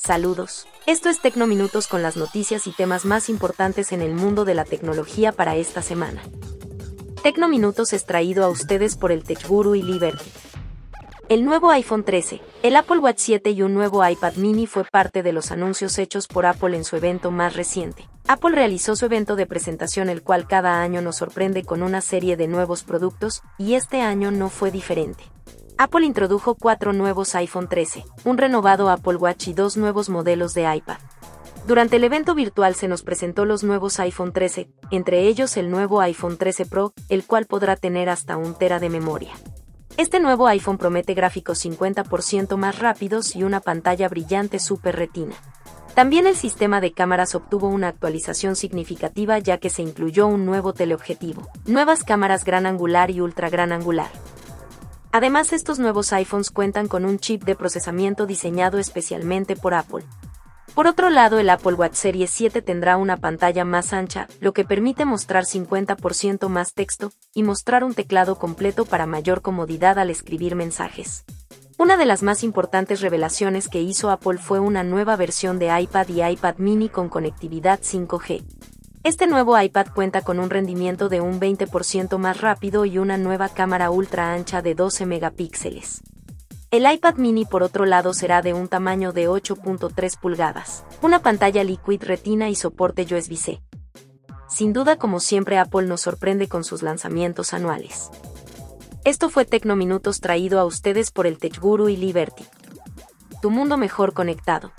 Saludos. Esto es Tecnominutos con las noticias y temas más importantes en el mundo de la tecnología para esta semana. Tecnominutos es traído a ustedes por el TechGuru y Liberty. El nuevo iPhone 13, el Apple Watch 7 y un nuevo iPad mini fue parte de los anuncios hechos por Apple en su evento más reciente. Apple realizó su evento de presentación el cual cada año nos sorprende con una serie de nuevos productos, y este año no fue diferente. Apple introdujo cuatro nuevos iPhone 13, un renovado Apple Watch y dos nuevos modelos de iPad. Durante el evento virtual se nos presentó los nuevos iPhone 13, entre ellos el nuevo iPhone 13 Pro, el cual podrá tener hasta un tera de memoria. Este nuevo iPhone promete gráficos 50% más rápidos y una pantalla brillante Super Retina. También el sistema de cámaras obtuvo una actualización significativa ya que se incluyó un nuevo teleobjetivo, nuevas cámaras gran angular y ultra gran angular. Además, estos nuevos iPhones cuentan con un chip de procesamiento diseñado especialmente por Apple, por otro lado, el Apple Watch Series 7 tendrá una pantalla más ancha, lo que permite mostrar 50% más texto y mostrar un teclado completo para mayor comodidad al escribir mensajes. Una de las más importantes revelaciones que hizo Apple fue una nueva versión de iPad y iPad mini con conectividad 5G. Este nuevo iPad cuenta con un rendimiento de un 20% más rápido y una nueva cámara ultra ancha de 12 megapíxeles. El iPad mini por otro lado será de un tamaño de 8.3 pulgadas, una pantalla Liquid Retina y soporte USB-C. Sin duda como siempre Apple nos sorprende con sus lanzamientos anuales. Esto fue Tecnominutos traído a ustedes por el TechGuru y Liberty. Tu mundo mejor conectado.